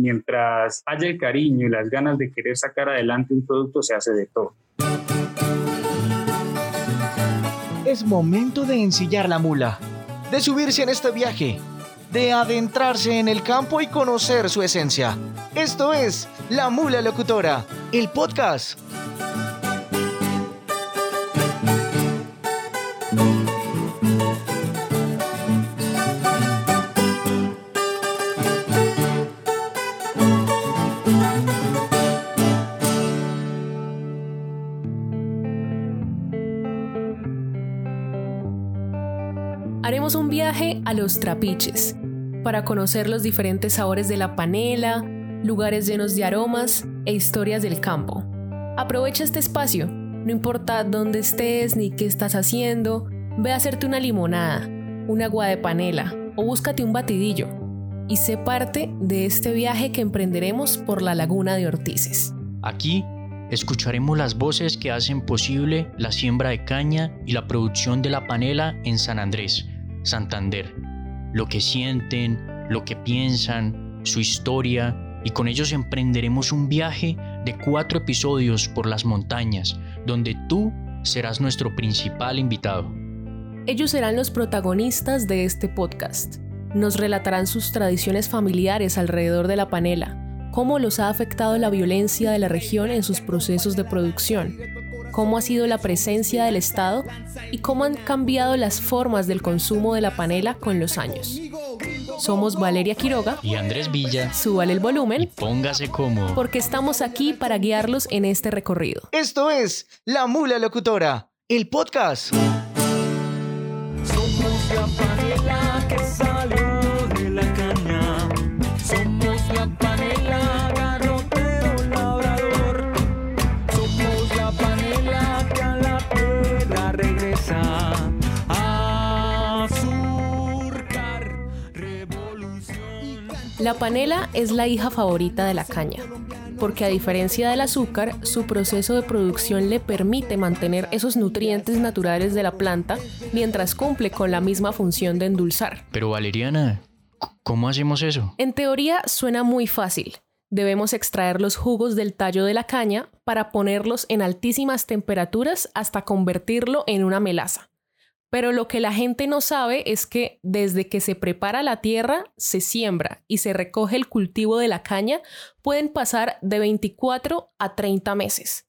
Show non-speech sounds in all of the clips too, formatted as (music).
mientras haya el cariño y las ganas de querer sacar adelante un producto, se hace de todo. Es momento de ensillar la mula, de subirse en este viaje, de adentrarse en el campo y conocer su esencia. Esto es La Mula Locutora, el podcast. A los trapiches para conocer los diferentes sabores de la panela, lugares llenos de aromas e historias del campo. Aprovecha este espacio, no importa dónde estés ni qué estás haciendo, ve a hacerte una limonada, un agua de panela o búscate un batidillo y sé parte de este viaje que emprenderemos por la laguna de Ortices. Aquí escucharemos las voces que hacen posible la siembra de caña y la producción de la panela en San Andrés, Santander. Lo que sienten, lo que piensan, su historia, y con ellos emprenderemos un viaje de cuatro episodios por las montañas, donde tú serás nuestro principal invitado. Ellos serán los protagonistas de este podcast. Nos relatarán sus tradiciones familiares alrededor de la panela, cómo los ha afectado la violencia de la región en sus procesos de producción, cómo ha sido la presencia del Estado y cómo han cambiado las formas del consumo de la panela con los años. Somos Valeria Quiroga y Andrés Villa. Súbale el volumen. Y póngase cómodo. Porque estamos aquí para guiarlos en este recorrido. Esto es La Mula Locutora, el podcast. Somos la panela que La panela es la hija favorita de la caña, porque a diferencia del azúcar, su proceso de producción le permite mantener esos nutrientes naturales de la planta mientras cumple con la misma función de endulzar. Pero Valeriana, ¿cómo hacemos eso? En teoría suena muy fácil. Debemos extraer los jugos del tallo de la caña para ponerlos en altísimas temperaturas hasta convertirlo en una melaza. Pero lo que la gente no sabe es que desde que se prepara la tierra, se siembra y se recoge el cultivo de la caña, pueden pasar de 24 a 30 meses.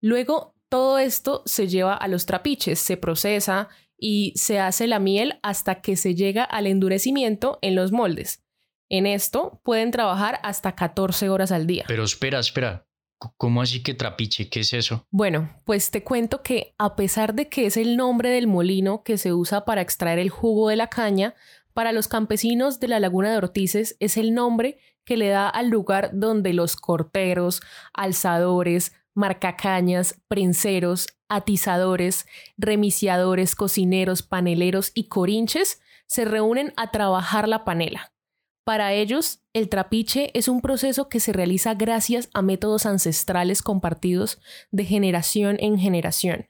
Luego, todo esto se lleva a los trapiches, se procesa y se hace la miel hasta que se llega al endurecimiento en los moldes. En esto pueden trabajar hasta 14 horas al día. Pero espera, espera. ¿Cómo así que trapiche? ¿Qué es eso? Bueno, pues te cuento que a pesar de que es el nombre del molino que se usa para extraer el jugo de la caña, para los campesinos de la laguna de Ortices es el nombre que le da al lugar donde los corteros, alzadores, marcacañas, prenseros, atizadores, remiciadores, cocineros, paneleros y corinches se reúnen a trabajar la panela. Para ellos, el trapiche es un proceso que se realiza gracias a métodos ancestrales compartidos de generación en generación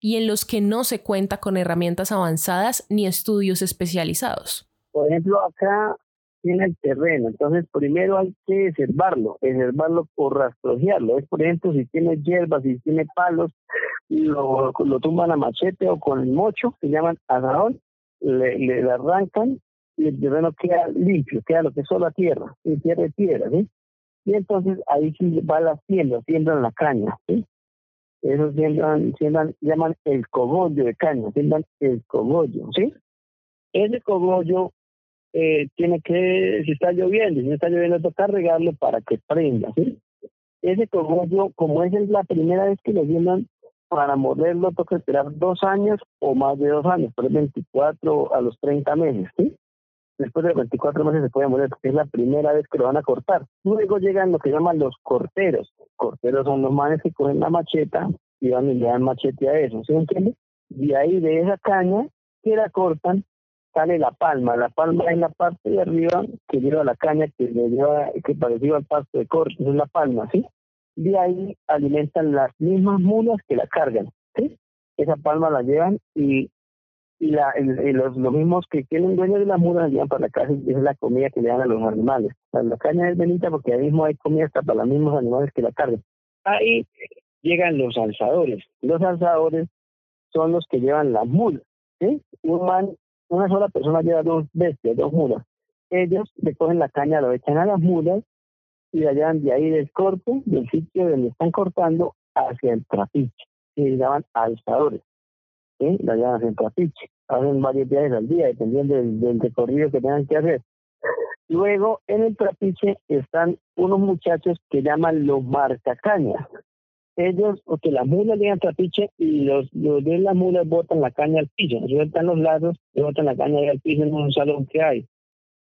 y en los que no se cuenta con herramientas avanzadas ni estudios especializados. Por ejemplo, acá tiene el terreno, entonces primero hay que preservarlo, preservarlo por rastrojearlo. Es, por ejemplo, si tiene hierbas, si tiene palos, lo, lo tumban a machete o con el mocho, se llaman asadón, le, le arrancan y el terreno queda limpio, queda lo que es solo tierra, sin tierra y piedra, ¿sí? Y entonces ahí sí va la siembra, siembran la caña, ¿sí? Eso siembran, siembran, llaman el cogollo de caña, siembran el cogollo, ¿sí? Ese cogollo eh, tiene que, si está lloviendo, si no está lloviendo, toca regarlo para que prenda, ¿sí? Ese cogollo, como es la primera vez que lo siembran, para morderlo toca esperar dos años o más de dos años, por 24 a los 30 meses, ¿sí? Después de 24 meses se puede morir porque es la primera vez que lo van a cortar. Luego llegan lo que llaman los corteros. Corteros son los manes que cogen la macheta y van y le dan machete a eso, ¿sí me entiende? Y ahí de esa caña que la cortan sale la palma. La palma es la parte de arriba que lleva la caña que le lleva, que parecía al pasto de corte, es la palma, ¿sí? De ahí alimentan las mismas mulas que la cargan, ¿sí? Esa palma la llevan y y, la, y los, los mismos que tienen dueños de mulas las llevan para la casa y es la comida que le dan a los animales. La caña es bonita porque ahí mismo hay comida hasta para los mismos animales que la cargan. Ahí llegan los alzadores. Los alzadores son los que llevan las mulas. Un man, una sola persona lleva dos bestias, dos mulas. Ellos recogen la caña, lo echan a las mulas y la llevan de ahí del corte, del sitio donde están cortando, hacia el trapiche. Y llaman alzadores. ¿Sí? La llevan el trapiche. Hacen varios viajes al día, dependiendo del, del recorrido que tengan que hacer. Luego, en el trapiche están unos muchachos que llaman los marcacañas. Ellos, porque las mulas llegan al trapiche y los, los de las mulas botan la caña al piso, sueltan los lados y botan la caña al piso en un salón que hay.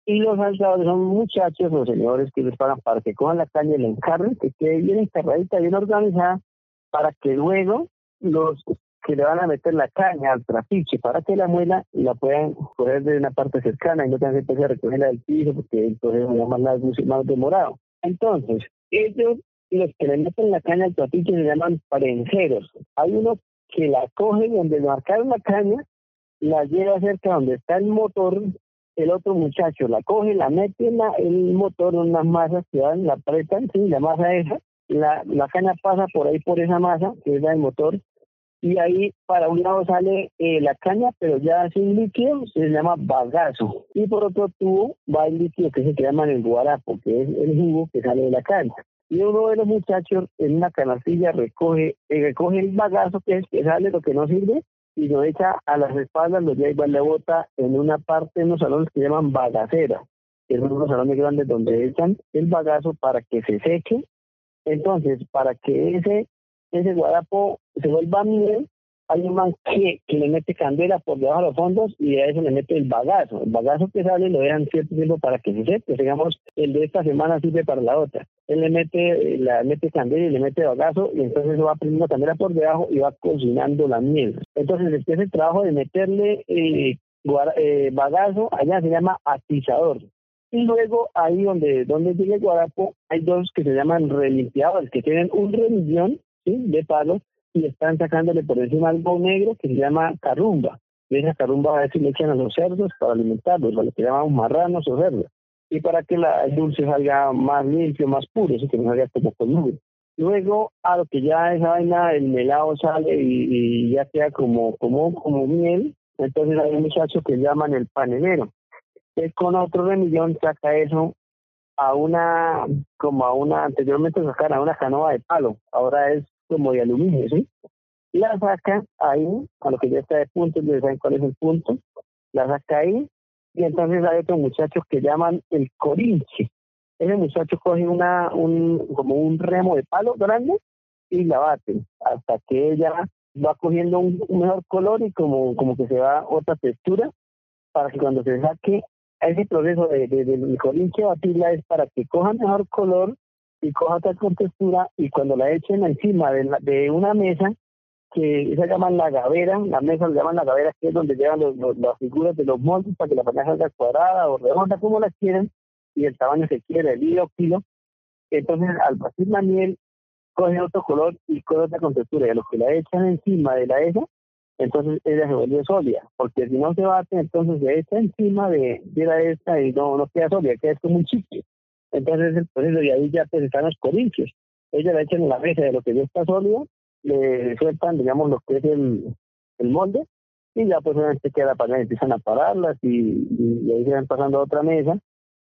Y los alzadores son muchachos o señores que les pagan para que cojan la caña y la encarren, que quede bien encarradita, bien organizada, para que luego los que le van a meter la caña al trapiche para que la muela la puedan coger de una parte cercana y no tengan que empezar a recogerla del piso porque el proceso es más largo más demorado. Entonces, ellos, los que le meten la caña al trapiche se llaman parenceros. Hay uno que la coge donde marcaron la caña, la lleva cerca donde está el motor, el otro muchacho la coge, la mete en la- el motor en unas masas que van, la apretan, sí, la masa esa, la, la caña pasa por ahí por esa masa, que es la del motor, y ahí para un lado sale eh, la caña, pero ya sin líquido, se llama bagazo. Y por otro tubo va el líquido que se llama el guarapo, que es el jugo que sale de la caña. Y uno de los muchachos en una canastilla recoge, eh, recoge el bagazo que es que sale lo que no sirve y lo echa a las espaldas, lo lleva igual la bota en una parte, en unos salones que llaman bagacera, que son unos salones grandes donde echan el bagazo para que se seque. Entonces, para que ese ese guarapo se vuelva miel, hay un man que, que le mete candela por debajo de los fondos y a eso le mete el bagazo. El bagazo que sale lo dejan cierto tiempo para que se seque. Digamos, el de esta semana sirve para la otra. Él le mete, la mete candela y le mete bagazo y entonces va prendiendo candela por debajo y va cocinando la miel. Entonces después el trabajo de meterle eh, eh, bagazo, allá se llama atizador. Y luego ahí donde, donde llega el guarapo, hay dos que se llaman relimpiadores, que tienen un remillón ¿sí? de palo y están sacándole por encima algo negro que se llama carrumba. Y esa carrumba a veces le echan a los cerdos para alimentarlos, lo que llamamos marranos o cerdos. Y para que la, el dulce salga más limpio, más puro, así que no salga como con nube. Luego, a lo que ya esa vaina, el melado sale y, y ya queda como, como, como miel, entonces hay un muchacho que llaman el panelero. Él con otro remillón saca eso a una, como a una, anteriormente sacaban a una canoa de palo, ahora es como de aluminio, ¿sí? La saca ahí, a lo que ya está de punto, ya saben cuál es el punto, la saca ahí, y entonces hay otros muchachos que llaman el corinche. Ese muchacho coge una, un, como un remo de palo grande y la bate hasta que ella va cogiendo un, un mejor color y como, como que se va otra textura para que cuando se saque ese proceso de, de, del corinche batirla es para que coja mejor color y coja otra con textura y cuando la echen encima de, la- de una mesa que esa llaman la gavera, la mesa la llaman la gavera que es donde llevan los, los- las figuras de los moldes para que la panela salga cuadrada o redonda como la quieren y el tamaño que quiera, el hilo, kilo. Entonces al batir la miel coge otro color y coge otra con textura y a los que la echan encima de la esa entonces ella se vuelve sólida, porque si no se bate, entonces se echa encima de, de la esta y no, no queda sólida, queda como un chicle. Entonces el proceso y ahí ya pues, están los corintios. Ella la echan en la mesa de lo que ya está sólido, le sueltan, digamos, lo que es el, molde, y ya pues obviamente queda panela y empiezan a pararlas y ahí se van pasando a otra mesa.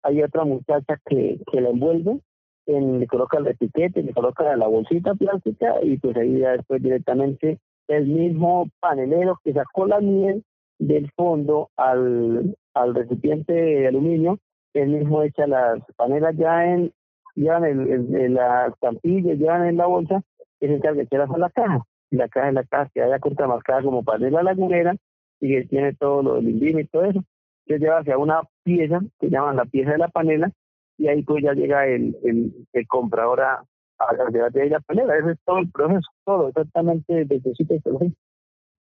Hay otra muchacha que, que la envuelve, en, le coloca el etiquete, le coloca la bolsita plástica y pues ahí ya después directamente el mismo panelero que sacó la miel del fondo al, al recipiente de aluminio, él mismo echa las panelas ya en, en, el, en, en la estampilla, ya en la bolsa, y se encarga de echarlas a la caja. Y la caja es la caja que haya contramarcada como panela lagunera y que tiene todo lo del indígena y todo eso. Se lleva hacia una pieza que llaman la pieza de la panela y ahí pues ya llega el, el, el comprador a, a la de la panela. Ese es todo el proceso, todo, exactamente desde el sitio el fin.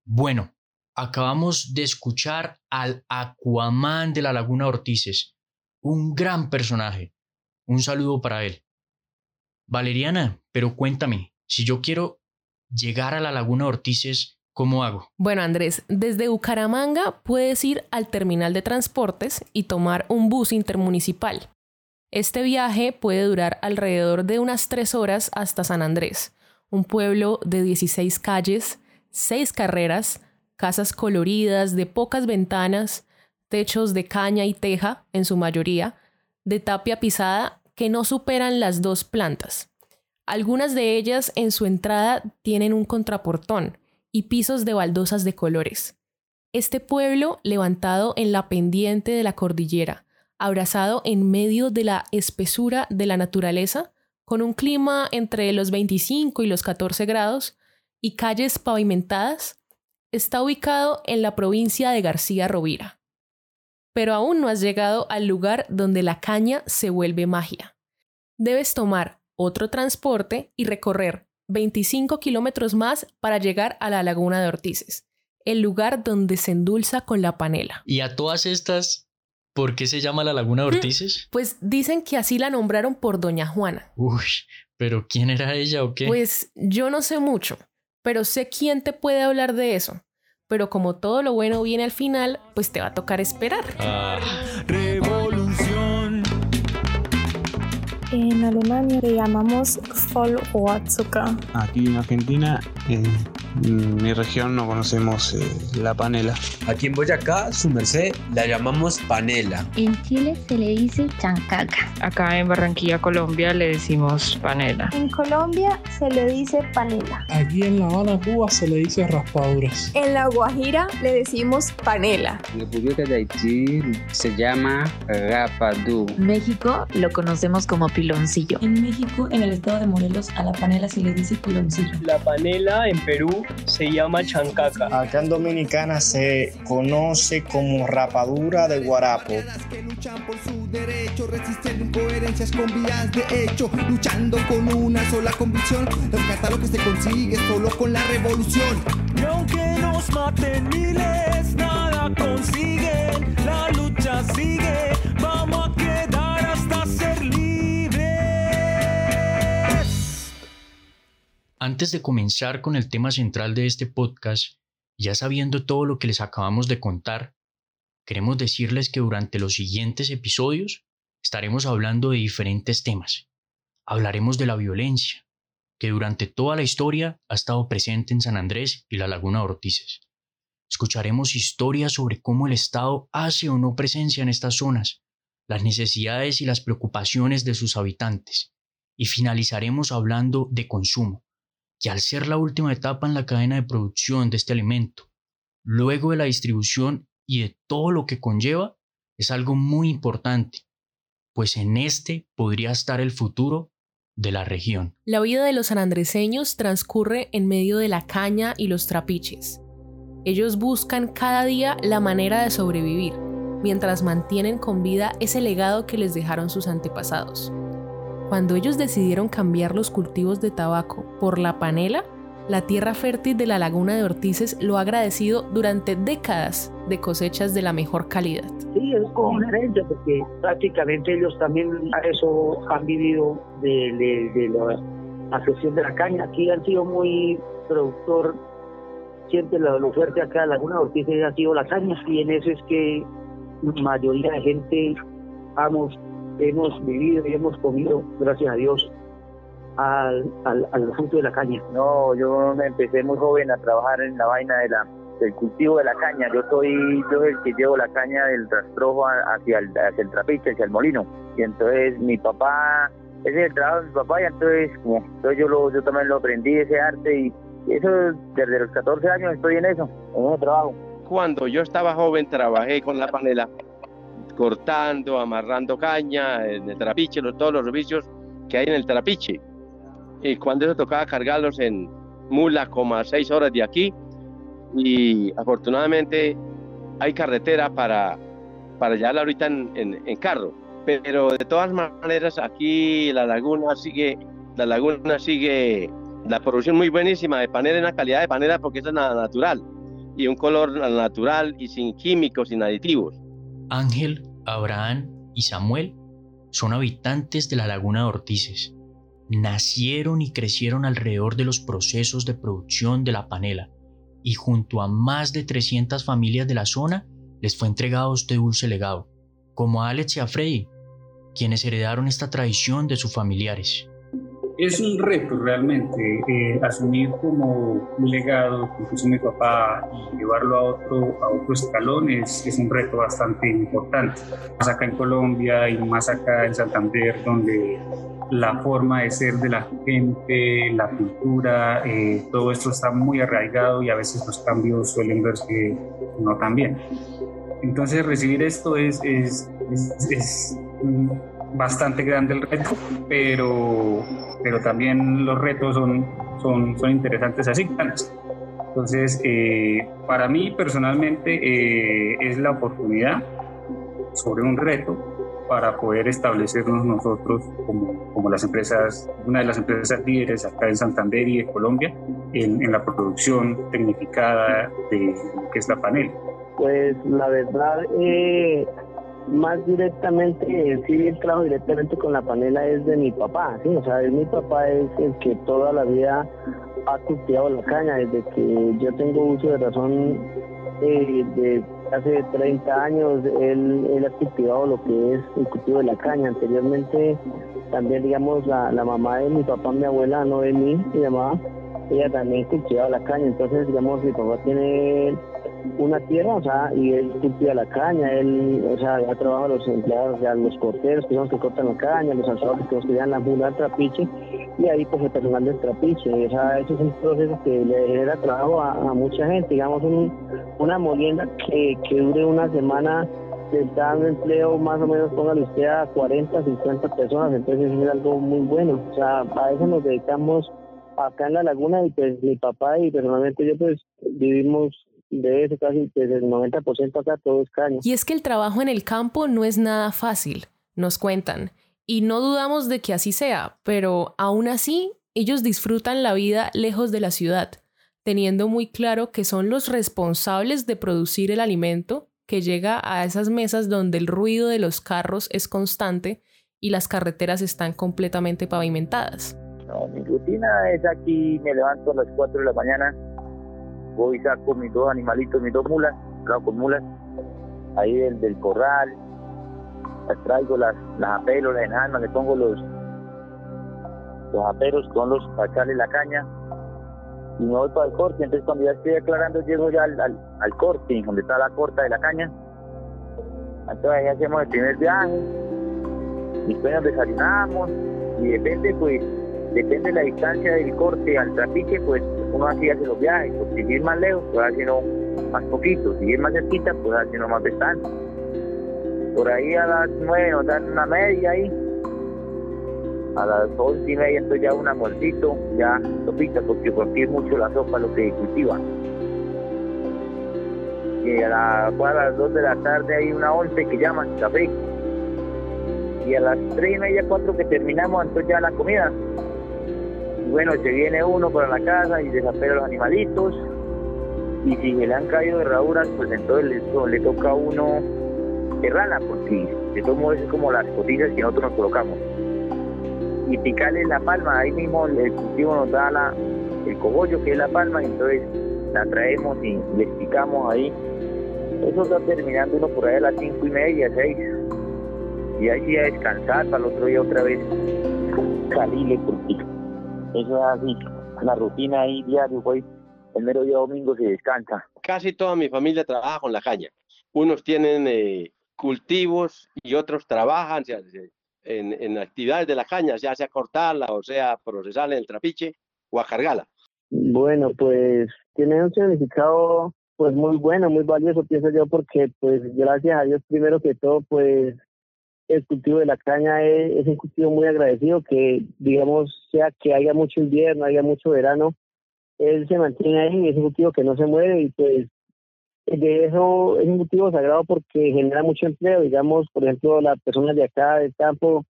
Bueno, acabamos de escuchar al Aquaman de la Laguna Ortices, un gran personaje. Un saludo para él. Valeriana, pero cuéntame, si yo quiero llegar a la Laguna Ortices, ¿Cómo hago? Bueno, Andrés, desde Bucaramanga puedes ir al terminal de transportes y tomar un bus intermunicipal. Este viaje puede durar alrededor de unas tres horas hasta San Andrés, un pueblo de 16 calles, 6 carreras, casas coloridas de pocas ventanas, techos de caña y teja, en su mayoría, de tapia pisada que no superan las dos plantas. Algunas de ellas en su entrada tienen un contraportón y pisos de baldosas de colores. Este pueblo, levantado en la pendiente de la cordillera, abrazado en medio de la espesura de la naturaleza, con un clima entre los 25 y los 14 grados y calles pavimentadas, está ubicado en la provincia de García Rovira. Pero aún no has llegado al lugar donde la caña se vuelve magia. Debes tomar otro transporte y recorrer 25 kilómetros más para llegar a la laguna de Ortices, el lugar donde se endulza con la panela. Y a todas estas, ¿por qué se llama la laguna de Ortices? Pues dicen que así la nombraron por Doña Juana. Uy, pero ¿quién era ella o qué? Pues yo no sé mucho, pero sé quién te puede hablar de eso. Pero como todo lo bueno viene al final, pues te va a tocar esperar. Ah, Revolución. En Alemania le llamamos Vollrohrzucker. Aquí en Argentina, en mi región, no conocemos eh, la panela. Aquí en Boyacá, su merced, la llamamos panela. En Chile se le dice chancaca. Acá en Barranquilla, Colombia, le decimos panela. En Colombia se le dice panela. Aquí en La Habana, Cuba, se le dice raspaduras. En La Guajira le decimos panela. En República de Haití se llama rapadú. México lo conocemos como piloncillo. En México, en el estado de Morelos, a la panela se le dice piloncillo. La panela en Perú se llama chancaca. Acá en Dominicana se conoce como rapadura de guarapo. Que luchan por su derecho, resistiendo incoherencias con vías de hecho, luchando con una sola convicción. Rescatar lo que se consigue solo con la revolución. Y aunque nos maten miles, nada consiguen. La lucha sigue, vamos a Antes de comenzar con el tema central de este podcast, ya sabiendo todo lo que les acabamos de contar, queremos decirles que durante los siguientes episodios estaremos hablando de diferentes temas. Hablaremos de la violencia, que durante toda la historia ha estado presente en San Andrés y la Laguna de Ortices. Escucharemos historias sobre cómo el Estado hace o no presencia en estas zonas, las necesidades y las preocupaciones de sus habitantes. Y finalizaremos hablando de consumo, que al ser la última etapa en la cadena de producción de este alimento, luego de la distribución y de todo lo que conlleva, es algo muy importante, pues en este podría estar el futuro de la región. La vida de los sanandreseños transcurre en medio de la caña y los trapiches. Ellos buscan cada día la manera de sobrevivir, mientras mantienen con vida ese legado que les dejaron sus antepasados. Cuando ellos decidieron cambiar los cultivos de tabaco por la panela, la tierra fértil de la laguna de Ortices lo ha agradecido durante décadas de cosechas de la mejor calidad. Sí, es como una herencia, porque prácticamente ellos también a eso han vivido de, de, de la asociación de la caña. Aquí han sido muy productor, siempre lo, lo fuerte acá en la laguna de Ortices ha sido la caña, y en eso es que la mayoría de gente hemos, hemos vivido y hemos comido, gracias a Dios, al, al, al fruto de la caña. No, yo empecé muy joven a trabajar en la vaina de la, del cultivo de la caña. Yo soy yo el que llevo la caña del rastrojo hacia el, hacia el trapiche, hacia el molino. Y entonces mi papá, ese es el trabajo de mi papá, y entonces, como, entonces yo, lo, yo también lo aprendí, ese arte, y eso desde los 14 años estoy en eso, en ese trabajo. Cuando yo estaba joven trabajé con la panela, cortando, amarrando caña, en el trapiche, los, todos los servicios que hay en el trapiche y cuando eso tocaba cargarlos en mula como a seis horas de aquí y afortunadamente hay carretera para, para llevarla ahorita en, en, en, carro. Pero de todas maneras aquí la laguna sigue, la laguna sigue la producción muy buenísima de panela en la calidad de panela porque es natural y un color natural y sin químicos, sin aditivos. Ángel, Abraham y Samuel son habitantes de la laguna de Ortices nacieron y crecieron alrededor de los procesos de producción de la panela y junto a más de 300 familias de la zona les fue entregado este dulce legado, como a Alex y a Freddy, quienes heredaron esta tradición de sus familiares. Es un reto realmente eh, asumir como un legado que puso mi papá y llevarlo a otro, a otro escalón es, es un reto bastante importante. Más acá en Colombia y más acá en Santander, donde la forma de ser de la gente, la cultura, eh, todo esto está muy arraigado y a veces los cambios suelen verse no tan bien. Entonces recibir esto es, es, es bastante grande el reto, pero, pero también los retos son, son, son interesantes así. Entonces, eh, para mí personalmente eh, es la oportunidad sobre un reto para poder establecernos nosotros como, como, las empresas, una de las empresas líderes acá en Santander y de Colombia en, en la producción tecnificada de lo que es la panel. Pues la verdad, eh, más directamente, sí, el trabajo directamente con la panela es de mi papá, sí, o sea, mi papá es el que toda la vida ha cultivado la caña, desde que yo tengo uso de razón eh, de hace 30 años, él, él ha cultivado lo que es el cultivo de la caña. Anteriormente, también, digamos, la, la mamá de mi papá, mi abuela, no de mí, se llamaba, ella también cultivaba la caña, entonces, digamos, mi papá tiene una tierra, o sea, y él cultiva la caña, él, o sea, ya trabaja los empleados, ya los corteros, que son los que cortan la caña, los asadores que nos cuidan la mula trapiche, y ahí pues el personal del trapiche, o sea, eso es un proceso que le genera trabajo a, mucha gente, digamos, un, una molienda que, que dure una semana le dan empleo más o menos, póngale usted a 40, 50 personas, entonces es algo muy bueno, o sea, a eso nos dedicamos acá en la laguna y pues mi papá y personalmente yo pues vivimos de eso casi desde el 90% acá todo es caña. Y es que el trabajo en el campo no es nada fácil, nos cuentan, y no dudamos de que así sea, pero aún así ellos disfrutan la vida lejos de la ciudad, teniendo muy claro que son los responsables de producir el alimento que llega a esas mesas donde el ruido de los carros es constante y las carreteras están completamente pavimentadas. No, mi rutina es aquí, me levanto a las 4 de la mañana, voy y saco mis dos animalitos, mis dos mulas, trabajo con mulas, ahí del, del corral, las traigo, las, las apelo, las enjalmas, le pongo los, los aperos con los para echarle la caña y me voy para el corte, entonces cuando ya estoy aclarando llego ya al, al, corte, donde está la corta de la caña, entonces ahí hacemos el primer viaje, después nos desayunamos y depende pues, depende de la distancia del corte al trapiche, pues uno así hace los viajes, pues si ir más lejos, pues haciendo más poquito, si ir más cerquita, pues haciendo más bastante. Por ahí a las nueve nos dan una media ahí, a las once y media entonces ya un almuercito, ya sopita, porque porque es mucho la sopa lo que cultiva. Y a, la, a las dos de la tarde hay una once que llaman café. Y a las tres y media, cuatro que terminamos, entonces ya la comida bueno, se viene uno para la casa y desapega los animalitos. Y si le han caído herraduras, pues entonces le, toca a uno cerrarla, porque de todos modos es como las costillas que nosotros nos colocamos. Y picarle la palma, ahí mismo el cultivo nos da el cogollo que es la palma, y entonces la traemos y le picamos ahí. Eso está terminando uno por ahí a las cinco y media, seis. Y ahí a descansar para el otro día otra vez salirle porque eso es así, la rutina ahí diario, el mero día domingo se descansa. Casi toda mi familia trabaja con la caña. Unos tienen eh, cultivos y otros trabajan en, en, actividades de la caña, ya sea cortarla o sea procesarla en el trapiche o a cargarla. Bueno, pues tiene un significado pues muy bueno, muy valioso, pienso yo, porque pues gracias a Dios primero que todo, pues el cultivo de la caña es, un cultivo muy agradecido que, digamos, sea que haya mucho invierno, haya mucho verano, él se mantiene ahí, es un cultivo que no se mueve y pues de eso es un cultivo sagrado porque genera mucho empleo, digamos, por ejemplo, las personas de acá del campo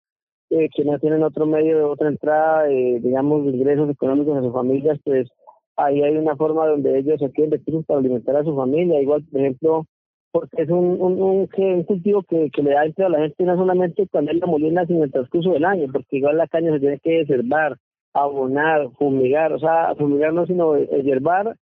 eh, que no tienen otro medio de otra entrada, eh, digamos, ingresos económicos a sus familias, pues ahí hay una forma donde ellos adquieren recursos para alimentar a su familia, igual, por ejemplo, porque es un, un, un, cultivo que, que, le da empleo a la gente no solamente cuando es la molina, sino en el transcurso del año, porque igual la caña se tiene que deservar, abonar, fumigar, o sea, fumigar no, sino hierbar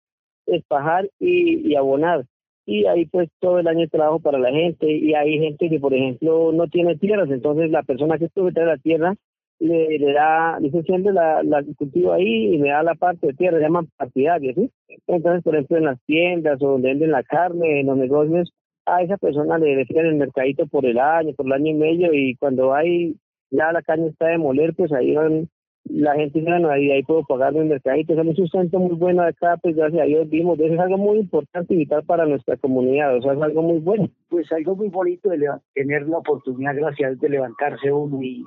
espajar y, y abonar. Y ahí pues todo el año trabajo para la gente y hay gente que por ejemplo no tiene tierras entonces la persona que estuvo detrás de la tierra le, da dice siempre la, la cultivo ahí y me da la parte de tierra se llaman partidarios ¿sí? entonces por ejemplo en las tiendas o donde venden la carne en los negocios a esa persona le decían el mercadito por el año por el año y medio y cuando hay ya la caña está de moler pues ahí van la gente dice, bueno, ahí, ahí puedo pagar mi mercadito, es un sustento muy bueno acá, pues gracias a Dios vimos, eso es algo muy importante y vital para nuestra comunidad, o sea, es algo muy bueno. Pues algo muy bonito de tener la oportunidad, gracias, de levantarse uno y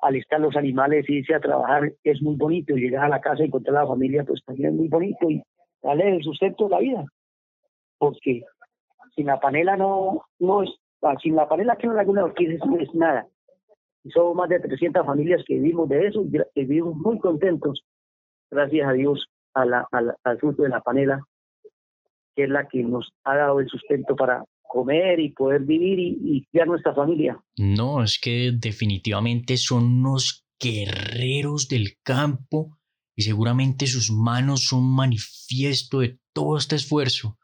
alistar los animales, irse a trabajar, es muy bonito, llegar a la casa y encontrar a la familia, pues también es muy bonito y darle el sustento de la vida, porque sin la panela no, no es, sin la panela que no Laguna Orquídea no es nada. Somos más de 300 familias que vivimos de eso y vivimos muy contentos, gracias a Dios, a la, al fruto de la panela, que es la que nos ha dado el sustento para comer y poder vivir y, y criar nuestra familia. No, es que definitivamente son unos guerreros del campo y seguramente sus manos son manifiesto de todo este esfuerzo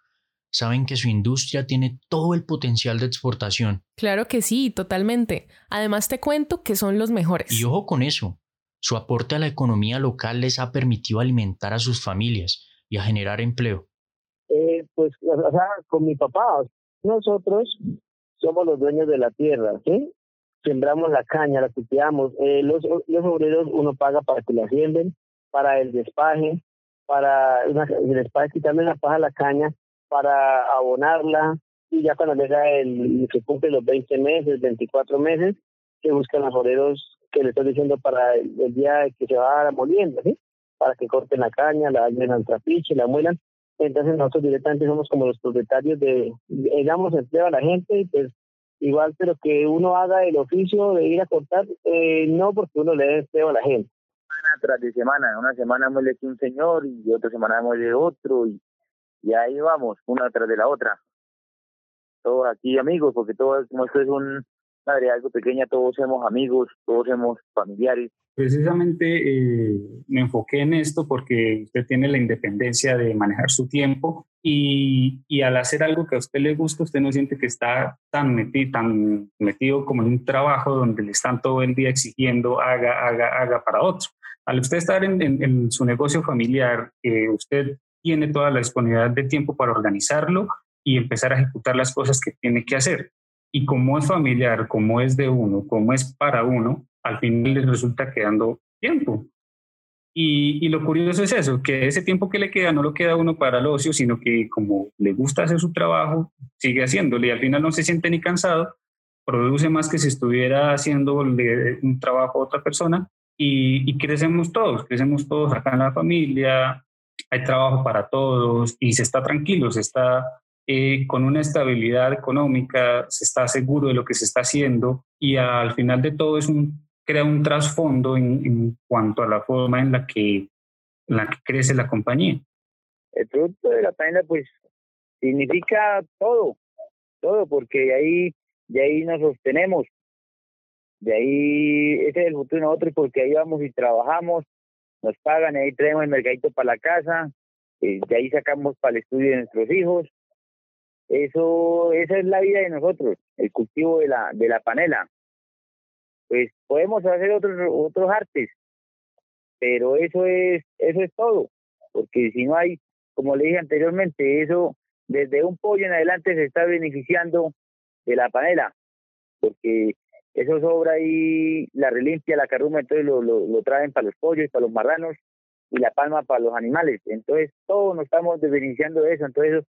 saben que su industria tiene todo el potencial de exportación. Claro que sí, totalmente. Además te cuento que son los mejores. Y ojo con eso, su aporte a la economía local les ha permitido alimentar a sus familias y a generar empleo. Eh, pues, o sea, con mi papá, nosotros somos los dueños de la tierra, ¿sí? Sembramos la caña, la cultivamos. Eh, los, los obreros uno paga para que la siembren, para el despaje, para el despaje quitarme la paja a la caña para abonarla y ya cuando llega el se cumple los 20 meses, 24 meses, que buscan los obreros que le estoy diciendo para el, día que se va molienda, ¿sí? Para que corten la caña, la lleven al trapiche, la muelan. Entonces nosotros directamente somos como los propietarios de, damos empleo a la gente pues igual, pero que uno haga el oficio de ir a cortar, eh, no porque uno le dé empleo a la gente. Semana tras de semana, una semana muele un señor y otra semana muele otro y y ahí vamos, una tras de la otra. Todos aquí amigos, porque todos, como esto es un, madre algo pequeña, todos somos amigos, todos somos familiares. Precisamente eh, me enfoqué en esto porque usted tiene la independencia de manejar su tiempo y, y, al hacer algo que a usted le gusta, usted no siente que está tan metido, tan metido como en un trabajo donde le están todo el día exigiendo haga, haga, haga para otro. Al usted estar en, en, su negocio familiar, eh, usted tiene toda la disponibilidad de tiempo para organizarlo y empezar a ejecutar las cosas que tiene que hacer. Y como es familiar, como es de uno, como es para uno, al final le resulta quedando tiempo. Y, y, lo curioso es eso, que ese tiempo que le queda no lo queda uno para el ocio, sino que como le gusta hacer su trabajo, sigue haciéndolo y al final no se siente ni cansado, produce más que si estuviera haciendo un trabajo a otra persona y, y crecemos todos, crecemos todos acá en la familia, hay trabajo para todos y se está tranquilo, se está eh, con una estabilidad económica, se está seguro de lo que se está haciendo y al final de todo es un, crea un trasfondo en, cuanto a la forma en la que, la que crece la compañía. El producto de la panela pues significa todo, todo, porque ahí, de ahí nos sostenemos, de ahí ese es el futuro de nosotros porque ahí vamos y trabajamos nos pagan, y ahí traemos el mercadito para la casa, eh, de ahí sacamos para el estudio de nuestros hijos. Eso, esa es la vida de nosotros, el cultivo de la, de la panela. Pues podemos hacer otros, otros artes, pero eso es, eso es todo, porque si no hay, como le dije anteriormente, eso desde un pollo en adelante se está beneficiando de la panela, porque eso sobra y la relimpia, la carruma, entonces lo, lo, traen para los pollos, para los marranos y la palma para los animales. Entonces, todos nos estamos beneficiando de eso. Entonces,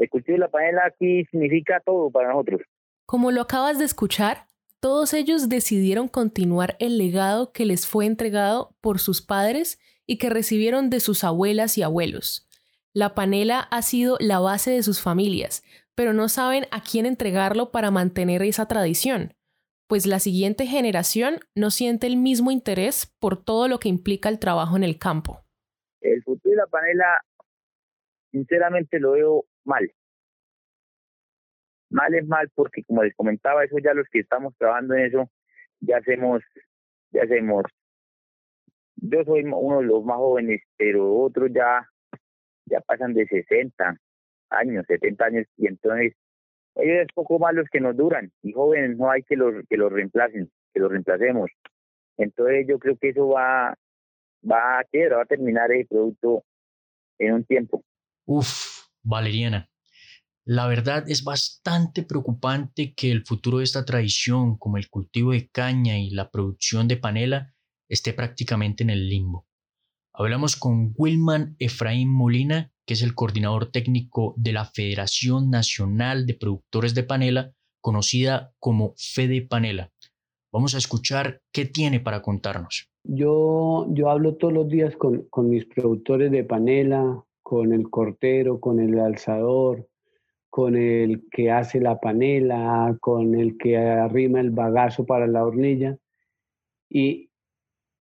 el cultivo de la panela aquí significa todo para nosotros. Como lo acabas de escuchar, todos ellos decidieron continuar el legado que les fue entregado por sus padres y que recibieron de sus abuelas y abuelos. La panela ha sido la base de sus familias, pero no saben a quién entregarlo para mantener esa tradición pues la siguiente generación no siente el mismo interés por todo lo que implica el trabajo en el campo. El futuro de la panela, sinceramente lo veo mal. Mal es mal porque, como les comentaba, eso ya los que estamos trabajando en eso, ya hacemos, ya hacemos. Yo soy uno de los más jóvenes, pero otros ya ya pasan de 60 años, 70 años, y entonces ellos es poco más los que nos duran, y jóvenes no hay que los, que los reemplacen, que los reemplacemos. Entonces yo creo que eso va, va a quedar, va a terminar el producto en un tiempo. Uf, Valeriana, la verdad es bastante preocupante que el futuro de esta tradición, como el cultivo de caña y la producción de panela, esté prácticamente en el limbo. Hablamos con Wilman Efraín Molina, que es el coordinador técnico de la Federación Nacional de Productores de Panela, conocida como Fede Panela. Vamos a escuchar qué tiene para contarnos. Yo, yo hablo todos los días con, con mis productores de panela, con el cortero, con el alzador, con el que hace la panela, con el que arrima el bagazo para la hornilla. Y,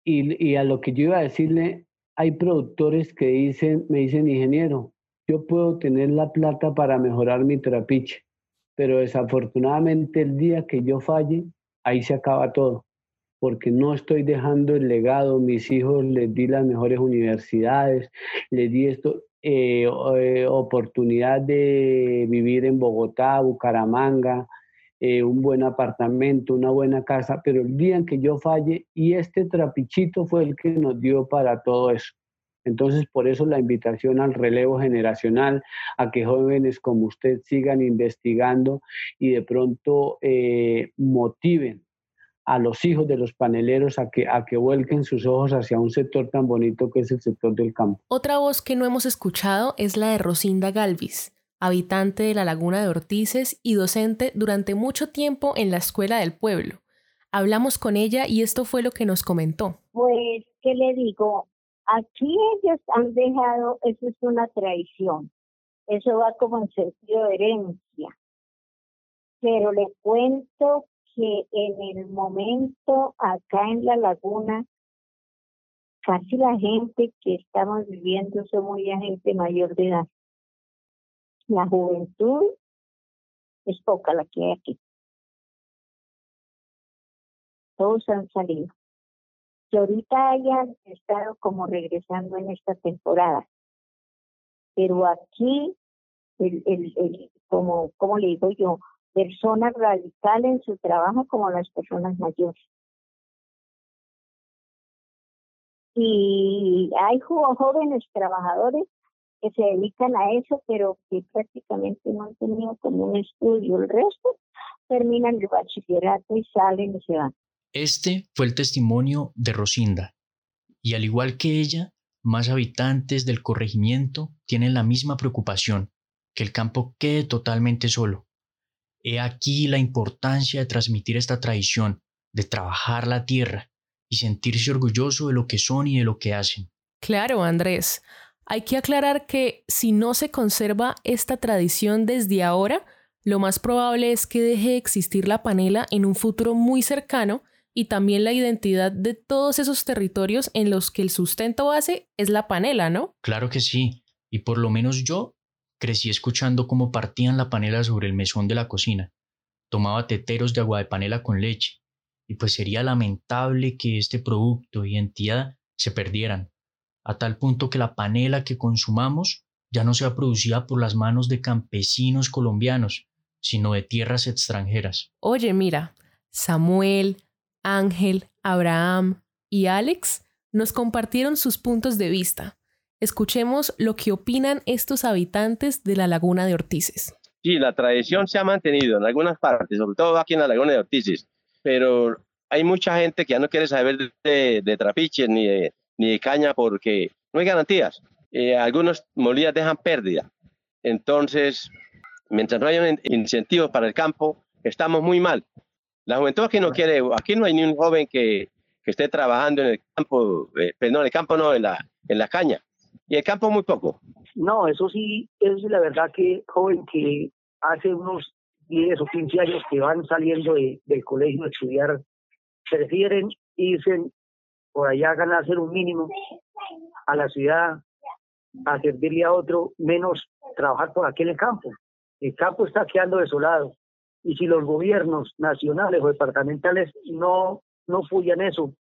y, a lo que yo iba a decirle, hay productores que dicen, me dicen, ingeniero, yo puedo tener la plata para mejorar mi trapiche, pero desafortunadamente el día que yo falle, ahí se acaba todo, porque no estoy dejando el legado, mis hijos les di las mejores universidades, les di esto, eh, eh, oportunidad de vivir en Bogotá, Bucaramanga, eh, un buen apartamento, una buena casa, pero el día en que yo falle, y este trapichito fue el que nos dio para todo eso. Entonces, por eso la invitación al relevo generacional, a que jóvenes como usted sigan investigando y de pronto motiven a los hijos de los paneleros a que, a que vuelquen sus ojos hacia un sector tan bonito que es el sector del campo. Otra voz que no hemos escuchado es la de Rosinda Galvis, habitante de la Laguna de Ortices y docente durante mucho tiempo en la Escuela del Pueblo. Hablamos con ella y esto fue lo que nos comentó. Pues, ¿qué le digo? Aquí ellos han dejado, eso es una tradición, eso va como en sentido de herencia. Pero le cuento que en el momento acá en la laguna, casi la gente que estamos viviendo somos ya gente mayor de edad. La juventud es poca la que hay aquí. Todos han salido. Que ahorita hayan estado como regresando en esta temporada. Pero aquí, el, el, el, como, como le digo yo, personas radicales en su trabajo como las personas mayores. Y hay jóvenes trabajadores que se dedican a eso, pero que prácticamente no han tenido como un estudio. El resto terminan el bachillerato y salen y se van. Este fue el testimonio de Rosinda. Y al igual que ella, más habitantes del corregimiento tienen la misma preocupación, que el campo quede totalmente solo. He aquí la importancia de transmitir esta tradición, de trabajar la tierra y sentirse orgulloso de lo que son y de lo que hacen. Claro, Andrés. Hay que aclarar que si no se conserva esta tradición desde ahora, lo más probable es que deje de existir la panela en un futuro muy cercano y también la identidad de todos esos territorios en los que el sustento base es la panela, ¿no? Claro que sí, y por lo menos yo Crecí escuchando cómo partían la panela sobre el mesón de la cocina. Tomaba teteros de agua de panela con leche, y pues sería lamentable que este producto y entidad se perdieran, a tal punto que la panela que consumamos ya no sea producida por las manos de campesinos colombianos, sino de tierras extranjeras. Oye, mira, Samuel, Ángel, Abraham y Alex nos compartieron sus puntos de vista Escuchemos lo que opinan estos habitantes de la laguna de Ortices. Sí, la tradición se ha mantenido en algunas partes, sobre todo aquí en la laguna de Ortices, pero hay mucha gente que ya no quiere saber de, de trapiches ni de, ni de caña porque no hay garantías. Eh, algunos molidas dejan pérdida. Entonces, mientras no haya incentivos para el campo, estamos muy mal. La juventud aquí no quiere, aquí no hay ni un joven que, que esté trabajando en el campo, eh, perdón, en el campo no, en la, en la caña y el campo muy poco. No, eso sí, eso sí, la verdad que joven que hace unos 10 o 15 años que van saliendo del colegio a estudiar, prefieren irse por allá a ganarse un mínimo a la ciudad, a servirle a otro, menos trabajar por aquí en el campo. El campo está quedando desolado. Y si los gobiernos nacionales o departamentales no, no fuyan eso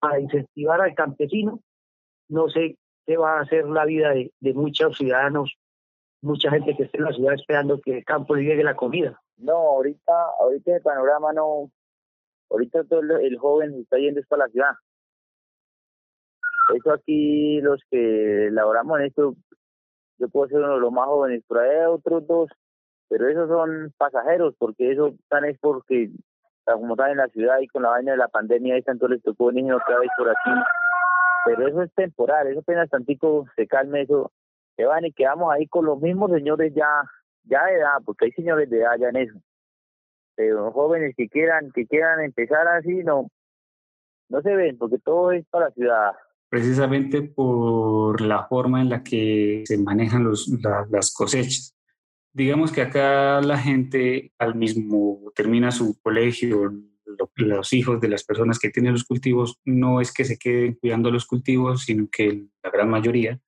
a incentivar al campesino, no sé ¿qué va a hacer la vida de, de muchos ciudadanos, mucha gente que esté en la ciudad esperando que el campo le llegue la comida? No, ahorita, ahorita el panorama no, ahorita todo el, el joven está yendo para la ciudad. Eso aquí, los que laboramos en esto, yo puedo ser uno de los más jóvenes, pero hay otros dos, pero esos son pasajeros, porque eso están es porque, como están en la ciudad y con la vaina de la pandemia, ahí tanto les tocó niños otra vez por aquí. Pero eso es temporal, eso apenas tantico se calme eso, que van y quedamos ahí con los mismos señores ya, ya de edad, porque hay señores de edad ya en eso. Pero jóvenes que quieran, que quieran empezar así, no, no se ven, porque todo es para la ciudad precisamente por la forma en la que se manejan los, las cosechas. Digamos que acá la gente al mismo termina su colegio, los hijos de las personas que tienen los cultivos, no es que se queden cuidando los cultivos, sino que la gran mayoría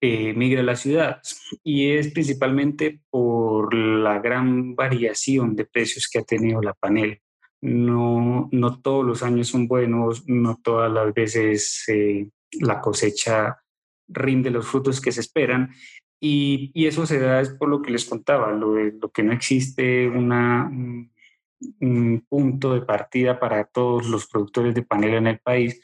eh, migra a la ciudad. Y es principalmente por la gran variación de precios que ha tenido la panela. No, no todos los años son buenos, no todas las veces eh, la cosecha rinde los frutos que se esperan. Y, y, eso se da es por lo que les contaba, lo, lo que no existe una, un, un, punto de partida para todos los productores de panela en el país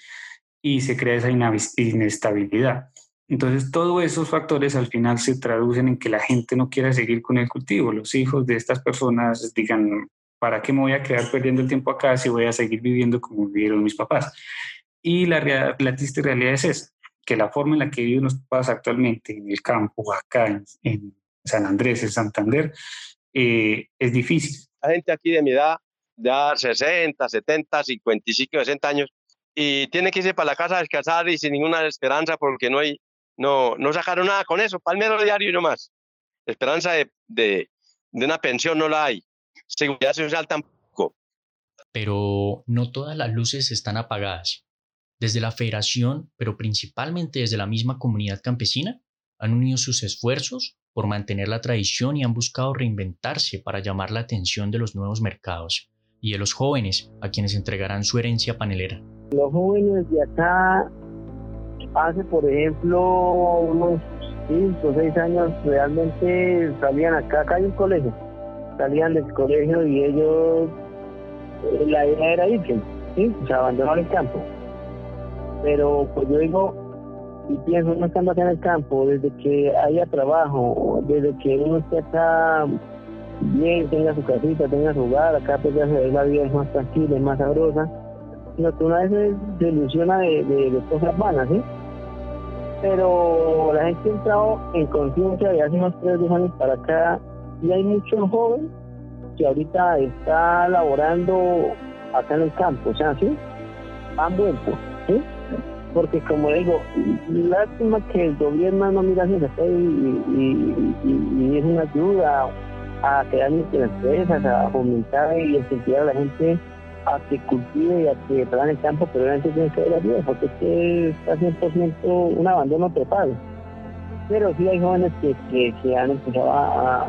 y se crea esa inestabilidad. Entonces, todos esos factores al final se traducen en que la gente no quiera seguir con el cultivo. Los hijos de estas personas digan, ¿para qué me voy a quedar perdiendo el tiempo acá si voy a seguir viviendo como vivieron mis papás? Y la, la triste realidad es esa, que la forma en la que viven los papás actualmente en el campo, acá en, en San Andrés, en Santander, eh, es difícil. La gente aquí de mi edad, ya 60, 70, 55, 60 años, y tiene que irse para la casa a descansar y sin ninguna esperanza porque no hay, no, no sacaron nada con eso, palmero diario y no más. Esperanza de, de, de una pensión no la hay. Seguridad social tampoco. Pero no todas las luces están apagadas. Desde la federación, pero principalmente desde la misma comunidad campesina, han unido sus esfuerzos por mantener la tradición y han buscado reinventarse para llamar la atención de los nuevos mercados y de los jóvenes a quienes entregarán su herencia panelera. Los jóvenes de acá, hace por ejemplo unos 5 o 6 años, realmente salían acá, acá hay un colegio, salían del colegio y ellos, eh, la idea era irse, ¿sí? o sea, abandonar el campo pero pues yo digo y pienso no estando acá en el campo desde que haya trabajo desde que uno esté acá bien tenga su casita tenga su hogar acá pues ya se la vida es más tranquila es más sabrosa sino que una vez se, ilusiona de, de, cosas vanas ¿sí? pero la gente ha entrado en conciencia de hace unos tres años para acá y hay muchos jóvenes que ahorita está laborando acá en el campo o sea sí han vuelto ¿sí? Porque como digo, lástima que el gobierno no mira hacia y, y, y, es una ayuda a crear nuestras empresas, a fomentar y incentivar a la gente a que cultive y a que trabaje el campo, pero realmente tiene que haber ayuda, porque es que está 100% un abandono total. Pero sí hay jóvenes que, que, han empezado a,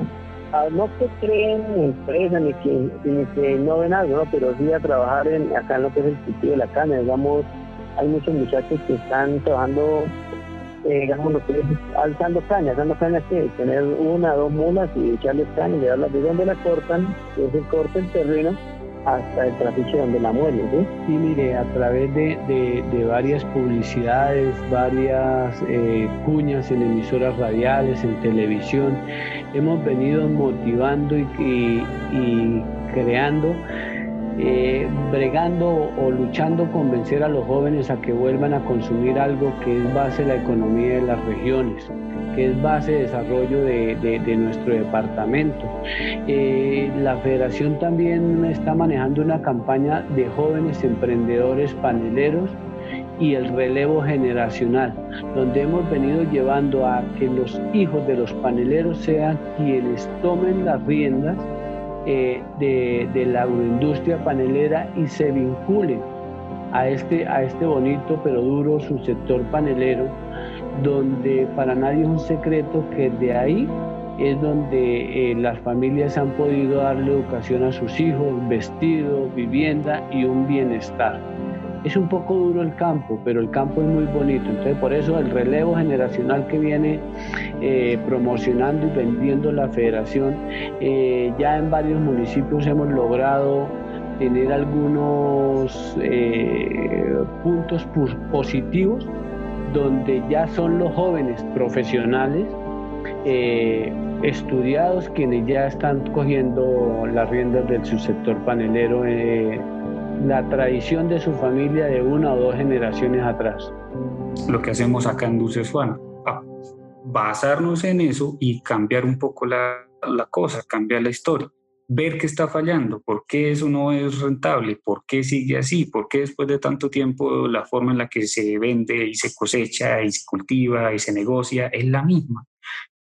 no que creen en empresas ni que, ni que no ven algo, ¿no? pero sí a trabajar en, acá en lo que es el cultivo de la caña, digamos, hay muchos muchachos que están trabajando, eh, digamos, alzando caña, alzando caña que tener una, dos mulas y echarles caña y llevarlas de donde la cortan, que es el corte el terreno, hasta el trapiche donde la muelen. ¿sí? mire, a través de, de, de varias publicidades, varias eh, cuñas en emisoras radiales, en televisión, hemos venido motivando y, y, y creando eh, bregando o luchando convencer a los jóvenes a que vuelvan a consumir algo que es base de la economía de las regiones, que es base de desarrollo de, nuestro departamento. Eh, la federación también está manejando una campaña de jóvenes emprendedores paneleros y el relevo generacional, donde hemos venido llevando a que los hijos de los paneleros sean quienes tomen las riendas eh, de, de, la agroindustria panelera y se vinculen a este, a este bonito pero duro subsector panelero, donde para nadie es un secreto que de ahí es donde eh, las familias han podido darle educación a sus hijos, vestido, vivienda y un bienestar. Es un poco duro el campo, pero el campo es muy bonito. Entonces, por eso el relevo generacional que viene eh, promocionando y vendiendo la federación, eh, ya en varios municipios hemos logrado tener algunos eh, puntos positivos donde ya son los jóvenes profesionales estudiados quienes ya están cogiendo las riendas del subsector panelero la tradición de su familia de una o dos generaciones atrás. Lo que hacemos acá en Dulce Juan, basarnos en eso y cambiar un poco la, la cosa, cambiar la historia ver qué está fallando, por qué eso no es rentable, por qué sigue así, por qué después de tanto tiempo la forma en la que se vende y se cosecha y se cultiva y se negocia es la misma.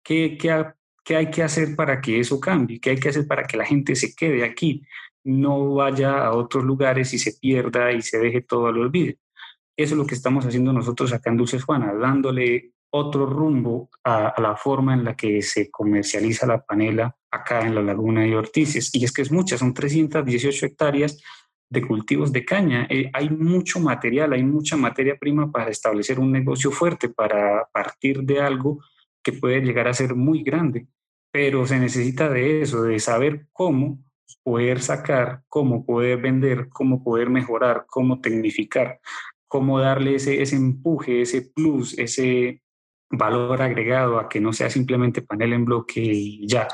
¿Qué, qué, qué hay que hacer para que eso cambie? ¿Qué hay que hacer para que la gente se quede aquí? No vaya a otros lugares y se pierda y se deje todo al olvido. Eso es lo que estamos haciendo nosotros acá en Dulces Juana, dándole otro rumbo a, la forma en la que se comercializa la panela acá en la laguna de Ortices. Y es que es mucha, son 318 hectáreas de cultivos de caña. Eh, hay mucho material, hay mucha materia prima para establecer un negocio fuerte, para partir de algo que puede llegar a ser muy grande. Pero se necesita de eso, de saber cómo poder sacar, cómo poder vender, cómo poder mejorar, cómo tecnificar, cómo darle ese, ese empuje, ese plus, ese valor agregado a que no sea simplemente panel en bloque y ya,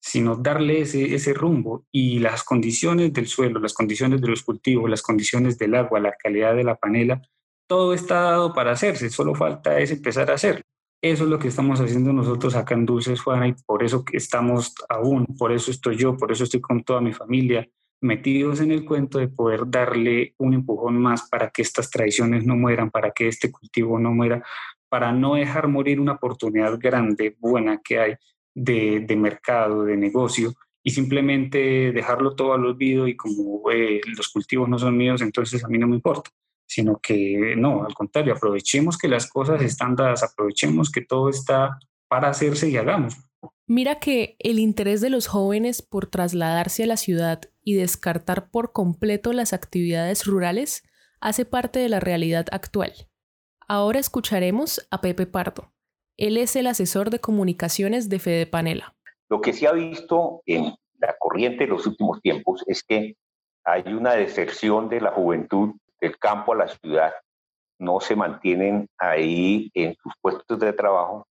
sino darle ese, ese rumbo y las condiciones del suelo, las condiciones de los cultivos, las condiciones del agua, la calidad de la panela, todo está dado para hacerse, solo falta es empezar a hacerlo. Eso es lo que estamos haciendo nosotros acá en Dulces Juana y por eso estamos aún, por eso estoy yo, por eso estoy con toda mi familia metidos en el cuento de poder darle un empujón más para que estas tradiciones no mueran, para que este cultivo no muera, para no dejar morir una oportunidad grande, buena que hay de, de mercado, de negocio, y simplemente dejarlo todo al olvido y como eh, los cultivos no son míos, entonces a mí no me importa sino que no, al contrario, aprovechemos que las cosas están dadas, aprovechemos que todo está para hacerse y hagamos. Mira que el interés de los jóvenes por trasladarse a la ciudad y descartar por completo las actividades rurales hace parte de la realidad actual. Ahora escucharemos a Pepe Pardo. Él es el asesor de comunicaciones de Fede Panela. Lo que se ha visto en la corriente de los últimos tiempos es que hay una deserción de la juventud del campo a la ciudad no se mantienen ahí en sus puestos de trabajo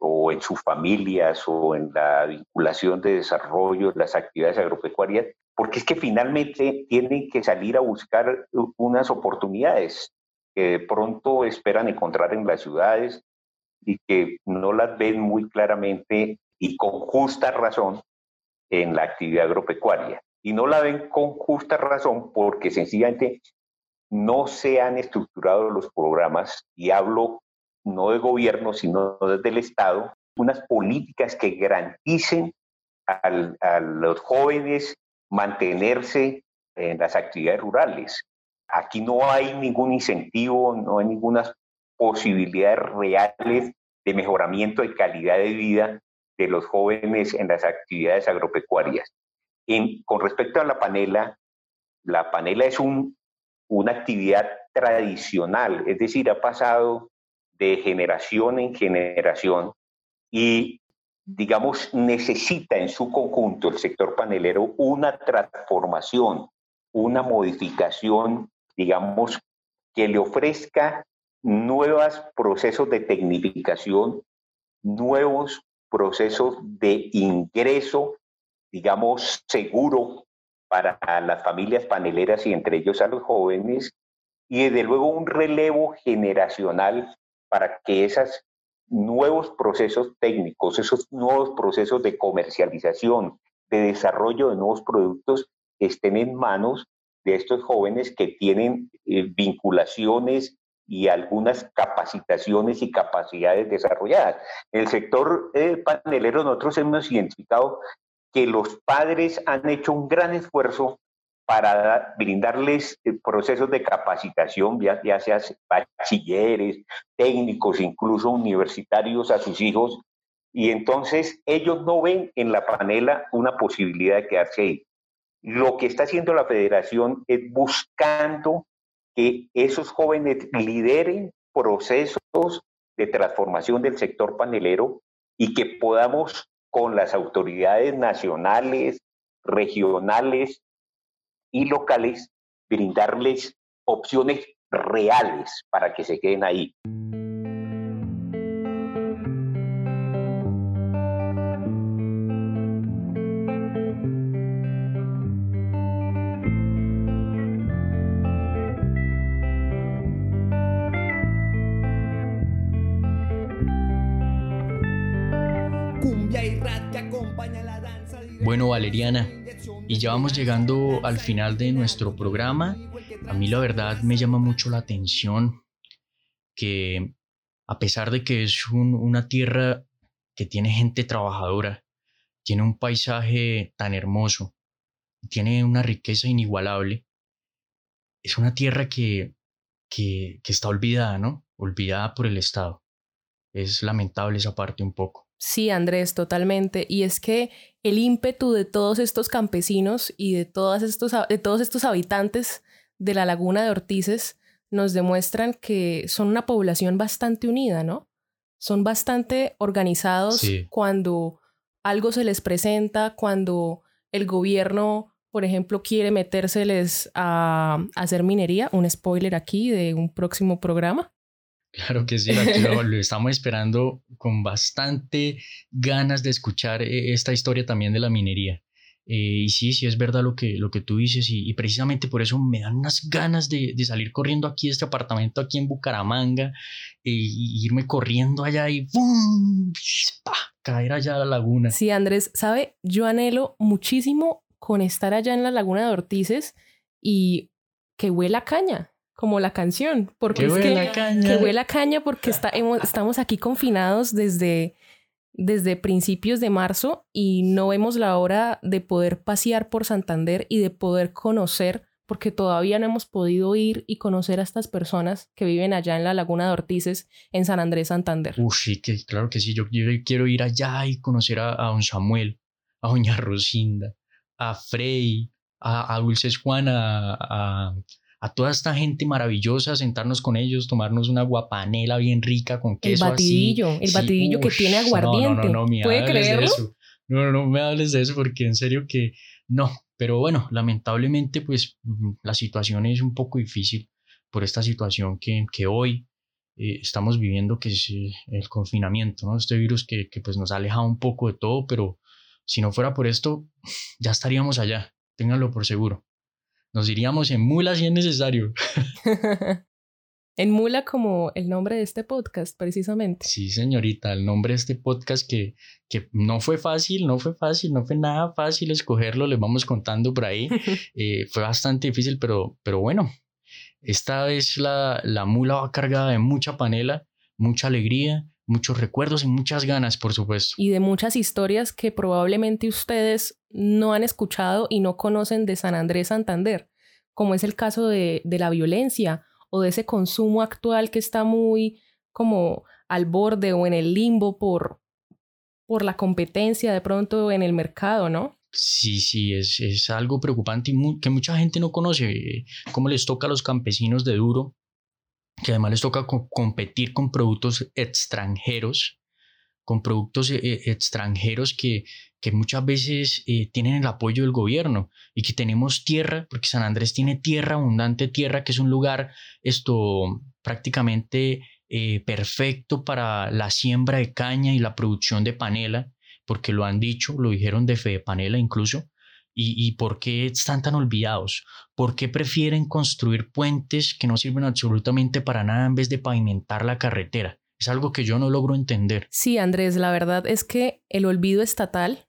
o en sus familias o en la vinculación de desarrollo de las actividades agropecuarias, porque es que finalmente tienen que salir a buscar unas oportunidades que de pronto esperan encontrar en las ciudades y que no las ven muy claramente y con justa razón en la actividad agropecuaria. Y no la ven con justa razón porque sencillamente no se han estructurado los programas, y hablo no de gobierno, sino desde el Estado, unas políticas que garanticen a los jóvenes mantenerse en las actividades rurales. Aquí no hay ningún incentivo, no hay ninguna posibilidades reales de mejoramiento de calidad de vida de los jóvenes en las actividades agropecuarias. con respecto a la panela, la panela es un una actividad tradicional, es decir, ha pasado de generación en generación y, digamos, necesita en su conjunto el sector panelero una transformación, una modificación, digamos, que le ofrezca nuevos procesos de tecnificación, nuevos procesos de ingreso, digamos, seguro para las familias paneleras y entre ellos a los jóvenes, y desde luego un relevo generacional para que esos nuevos procesos técnicos, esos nuevos procesos de comercialización, de desarrollo de nuevos productos, estén en manos de estos jóvenes que tienen eh, vinculaciones y algunas capacitaciones y capacidades desarrolladas. En el sector eh, panelero nosotros hemos identificado que los padres han hecho un gran esfuerzo para brindarles eh, procesos de capacitación, ya, sea bachilleres, técnicos, incluso universitarios a sus hijos, y entonces ellos no ven en la panela una posibilidad de quedarse ahí. Lo que está haciendo la federación es buscando que esos jóvenes lideren procesos de transformación del sector panelero y que podamos con las autoridades nacionales, regionales y locales brindarles opciones reales para que se queden ahí. Bueno, Valeriana, y ya vamos llegando al final de nuestro programa. A mí la verdad me llama mucho la atención que a pesar de que es una tierra que tiene gente trabajadora, tiene un paisaje tan hermoso, tiene una riqueza inigualable, es una tierra que, que, que está olvidada, ¿no? Olvidada por el Estado. Es lamentable esa parte un poco. Sí, Andrés, totalmente. Y es que el ímpetu de todos estos campesinos y de, todas estos, de todos estos habitantes de la laguna de Ortices nos demuestran que son una población bastante unida, ¿no? Son bastante organizados cuando algo se les presenta, cuando el gobierno, por ejemplo, quiere metérseles a hacer minería, un spoiler aquí de un próximo programa. Claro que sí, lo, estamos esperando con bastante ganas de escuchar eh, esta historia también de la minería. Eh, y sí, sí es verdad lo que, lo que tú dices y, precisamente por eso me dan unas ganas de, salir corriendo aquí a este apartamento aquí en Bucaramanga e, y irme corriendo allá y ¡bum! caer allá a la laguna. Sí, Andrés, sabe, yo anhelo muchísimo con estar allá en la laguna de Ortices y que huela caña como la canción, porque es que, caña. que huele a caña porque está, estamos aquí confinados desde, desde principios de marzo y no vemos la hora de poder pasear por Santander y de poder conocer, porque todavía no hemos podido ir y conocer a estas personas que viven allá en la Laguna de Ortices, en San Andrés, Santander. Uy, sí, que, claro que sí, yo, quiero ir allá y conocer a, a don Samuel, a doña Rosinda, a Frey, a, a Dulces Juan, a a toda esta gente maravillosa, sentarnos con ellos, tomarnos una guapanela bien rica con queso. El batidillo, el batidillo que tiene aguardiente. No, no, no, ¿Puede creerlo? No, no, me hables de eso porque en serio que no. Pero bueno, lamentablemente pues mm, la situación es un poco difícil por esta situación que, que hoy eh, estamos viviendo, que es eh, el confinamiento, ¿no? Este virus que, que pues nos ha alejado un poco de todo, pero si no fuera por esto, ya estaríamos allá, ténganlo por seguro. Nos iríamos en mula si es necesario. (laughs) en mula como el nombre de este podcast, precisamente. Sí, señorita, el nombre de este podcast que, que no fue fácil, no fue fácil, no fue nada fácil escogerlo, les vamos contando por ahí. (laughs) Eh, fue bastante difícil, pero, pero bueno, esta vez la, la mula va cargada de mucha panela, mucha alegría, muchos recuerdos y muchas ganas, por supuesto. Y de muchas historias que probablemente ustedes no han escuchado y no conocen de San Andrés Santander, como es el caso de, de la violencia o de ese consumo actual que está muy como al borde o en el limbo por, por la competencia de pronto en el mercado, ¿no? Sí, sí, es, es algo preocupante y que mucha gente no conoce, eh, cómo les toca a los campesinos de duro que además les toca competir con productos extranjeros, con productos eh, eh, extranjeros que, que muchas veces eh, tienen el apoyo del gobierno y que tenemos tierra, porque San Andrés tiene tierra, abundante tierra, que es un lugar esto prácticamente perfecto para la siembra de caña y la producción de panela, porque lo han dicho, lo dijeron de Fede Panela incluso, ¿Y, por qué están tan olvidados? ¿Por qué prefieren construir puentes que no sirven absolutamente para nada en vez de pavimentar la carretera? Es algo que yo no logro entender. Sí, Andrés, la verdad es que el olvido estatal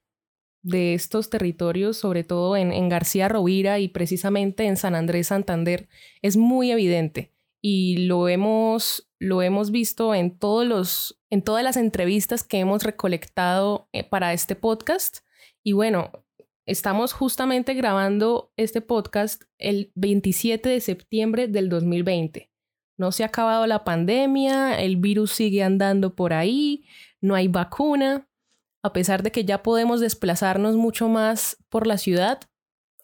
de estos territorios, sobre todo en, en García Rovira y precisamente en San Andrés Santander, es muy evidente y lo hemos, lo hemos visto en, todos los, en todas las entrevistas que hemos recolectado eh, para este podcast. Y bueno, Estamos justamente grabando este podcast el 27 de septiembre del 2020. No se ha acabado la pandemia, el virus sigue andando por ahí, no hay vacuna. A pesar de que ya podemos desplazarnos mucho más por la ciudad,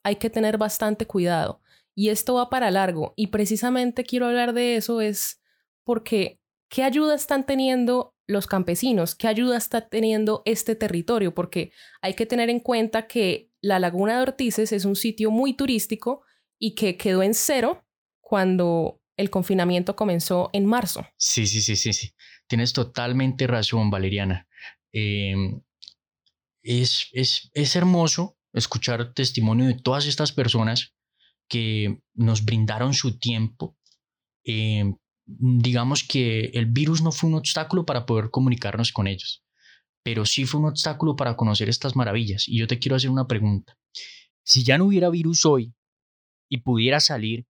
hay que tener bastante cuidado. y esto va para largo. Y precisamente quiero hablar de eso es porque ¿qué ayuda están teniendo los campesinos? ¿Qué ayuda está teniendo este territorio? Porque hay que tener en cuenta que la Laguna de Ortices es un sitio muy turístico y que quedó en cero cuando el confinamiento comenzó en marzo. Sí, sí, sí, sí, sí. Tienes totalmente razón, Valeriana. Em, es, es, es hermoso escuchar testimonio de todas estas personas que nos brindaron su tiempo. Em, digamos que el virus no fue un obstáculo para poder comunicarnos con ellos, pero sí fue un obstáculo para conocer estas maravillas. Y yo te quiero hacer una pregunta. Si ya no hubiera virus hoy y pudiera salir,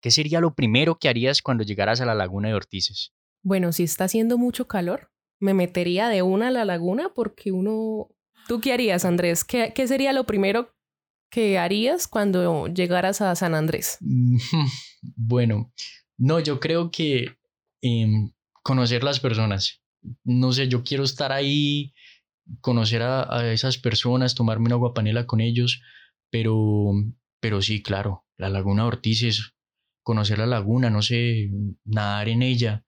¿qué sería lo primero que harías cuando llegaras a la laguna de Ortices? Bueno, si está haciendo mucho calor, me metería de una a la laguna porque uno... ¿Tú qué harías, Andrés? ¿Qué, qué sería lo primero que harías cuando llegaras a San Andrés? (laughs) Bueno, no, yo creo que em, conocer las personas. No sé, yo quiero estar ahí, conocer a, esas personas, tomarme una guapanela con ellos, pero, pero sí, claro, la laguna Ortiz conocer la laguna, no sé, nadar en ella,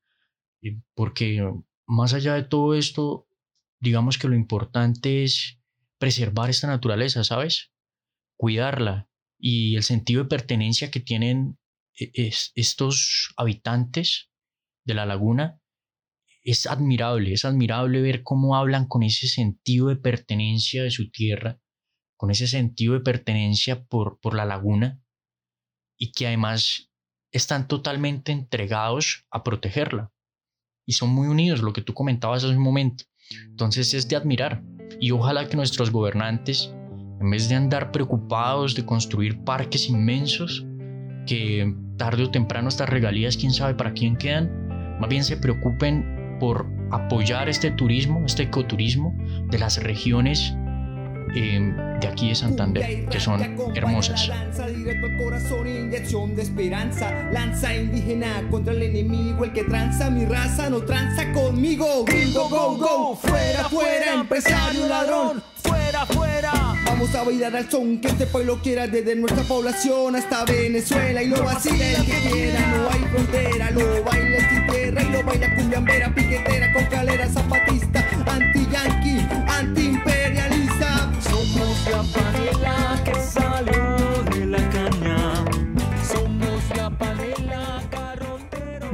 porque más allá de todo esto, digamos que lo importante es preservar esta naturaleza, ¿sabes? Cuidarla y el sentido de pertenencia que tienen e, estos habitantes de la laguna es admirable, es admirable ver cómo hablan con ese sentido de pertenencia de su tierra, con ese sentido de pertenencia por, por la laguna y que además están totalmente entregados a protegerla y son muy unidos, lo que tú comentabas hace un momento. Entonces es de admirar y ojalá que nuestros gobernantes, en vez de andar preocupados de construir parques inmensos, que tarde o temprano estas regalías, quién sabe para quién quedan, más bien se preocupen por apoyar este turismo, este ecoturismo de las regiones eh, de aquí de Santander, que son hermosas. Lanza directo al corazón, inyección de esperanza. Lanza indígena contra el enemigo, el que tranza mi raza no tranza conmigo. Gringo, go, go, fuera, fuera, empresario ladrón, fuera, fuera. Vamos a bailar al son que este pueblo quiera desde nuestra población hasta Venezuela y lo vacila el que quiera, no hay frontera, lo baila el tierra y lo baila cumbiambera, piquetera, con calera, zapatista,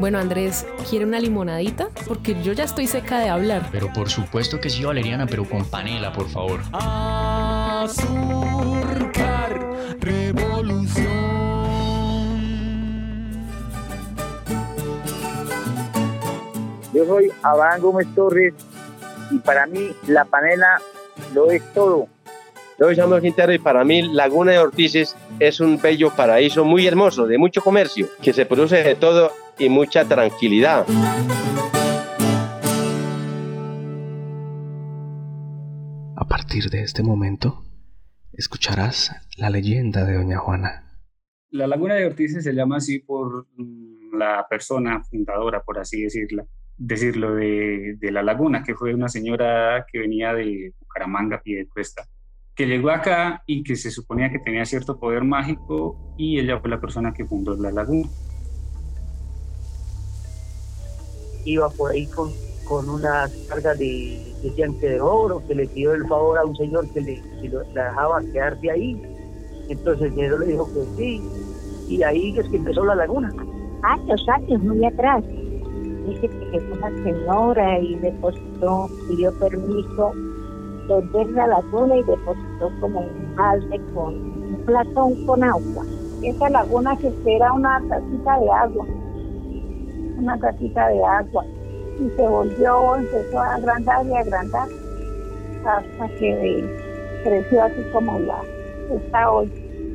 Bueno, Andrés, ¿quiere una limonadita? Porque yo ya estoy seca de hablar. Pero por supuesto que sí, Valeriana, pero con panela, por favor. A surcar revolución. Yo soy Abraham Gómez Torres y para mí la panela lo es todo. Yo soy Samuel Quintero y para mí Laguna de Ortices es un bello paraíso muy hermoso, de mucho comercio, que se produce de todo y mucha tranquilidad. A partir de este momento, escucharás la leyenda de Doña Juana. La Laguna de Ortiz se llama así por mm, la persona fundadora, por así decirla, decirlo, de, de la laguna, que fue una señora que venía de Bucaramanga, Piedecuesta, que llegó acá y que se suponía que tenía cierto poder mágico y ella fue la persona que fundó la laguna. Iba por ahí con, con unas cargas de, que de oro, que le pidió el favor a un señor que le, que lo- la dejaba quedarse ahí. Entonces el le dijo que sí, y ahí es que empezó la laguna. Años, años, muy atrás. Dice que llegó una señora y depositó, pidió permiso de ver la laguna y depositó como un balde con un platón con agua. Esa laguna que era una tacita de agua, una tacita de agua. Y se volvió, empezó a agrandar y agrandar hasta que creció así como la está hoy.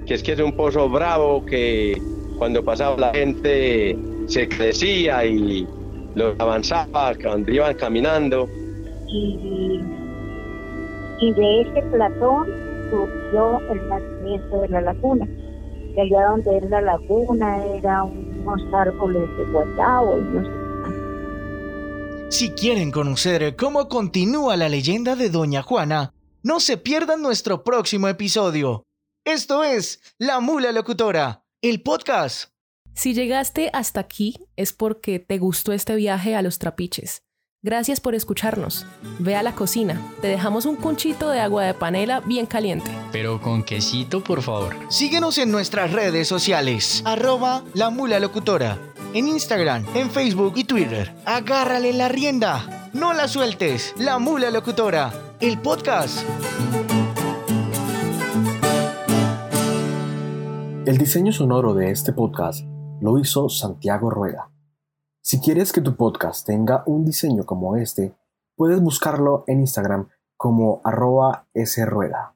Que es que es un pozo bravo que cuando pasaba la gente se crecía y los avanzaba cuando iban caminando. y, y de ese platón surgió el nacimiento de la laguna. Allá donde era la laguna era unos árboles de guayabo y no sé Si quieren conocer cómo continúa la leyenda de Doña Juana, no se pierdan nuestro próximo episodio. Esto es La Mula Locutora. el podcast. Si llegaste hasta aquí es porque te gustó este viaje a los trapiches. Gracias por escucharnos. Ve a la cocina. Te dejamos un punchito de agua de panela bien caliente. Pero con quesito, por favor. Síguenos en nuestras redes sociales. Arroba la mula locutora. En Instagram, en Facebook y Twitter. Agárrale la rienda. No la sueltes. La mula locutora. El podcast. El diseño sonoro de este podcast lo hizo Santiago Rueda. Si quieres que tu podcast tenga un diseño como este, puedes buscarlo en Instagram como arroba srueda.